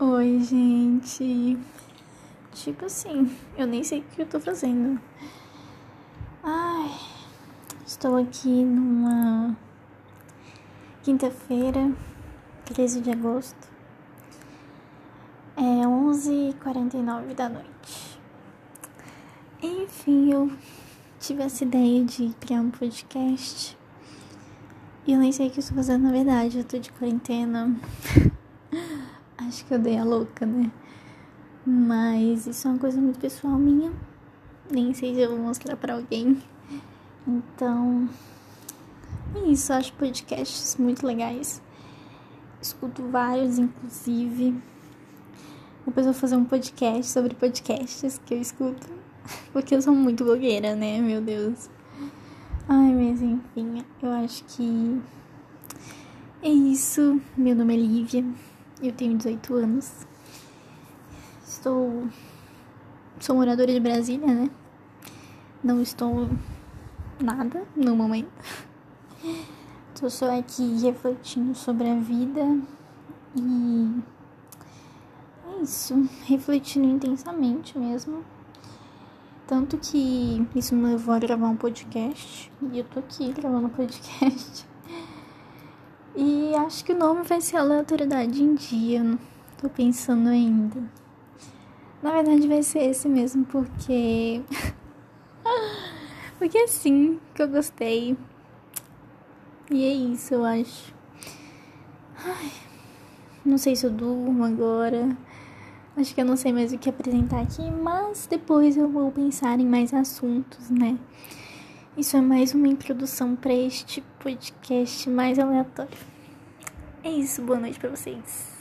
Oi, gente. Tipo assim, eu nem sei o que eu tô fazendo. Ai, estou aqui numa quinta-feira, 13 de agosto. É 11h49 da noite. Enfim, eu tive essa ideia de criar um podcast. E eu nem sei o que eu estou fazendo na verdade, eu tô de quarentena. Acho que eu dei a louca, né? Mas isso é uma coisa muito pessoal minha. Nem sei se eu vou mostrar para alguém. Então, é isso. Acho podcasts muito legais. Escuto vários, inclusive. Depois eu vou fazer um podcast sobre podcasts que eu escuto. Porque eu sou muito blogueira, né? Meu Deus. Ai, mas enfim, eu acho que é isso. Meu nome é Lívia. Eu tenho 18 anos. Estou. Sou moradora de Brasília, né? Não estou nada no momento. Estou só aqui refletindo sobre a vida e. É isso. Refletindo intensamente mesmo. Tanto que isso me levou a gravar um podcast. E eu tô aqui gravando um podcast. E acho que o nome vai ser Aleatoriedade em Dia. Tô pensando ainda. Na verdade vai ser esse mesmo, porque. porque é assim que eu gostei. E é isso, eu acho. Ai, não sei se eu durmo agora. Acho que eu não sei mais o que apresentar aqui, mas depois eu vou pensar em mais assuntos, né? Isso é mais uma introdução para este podcast mais aleatório. É isso, boa noite para vocês.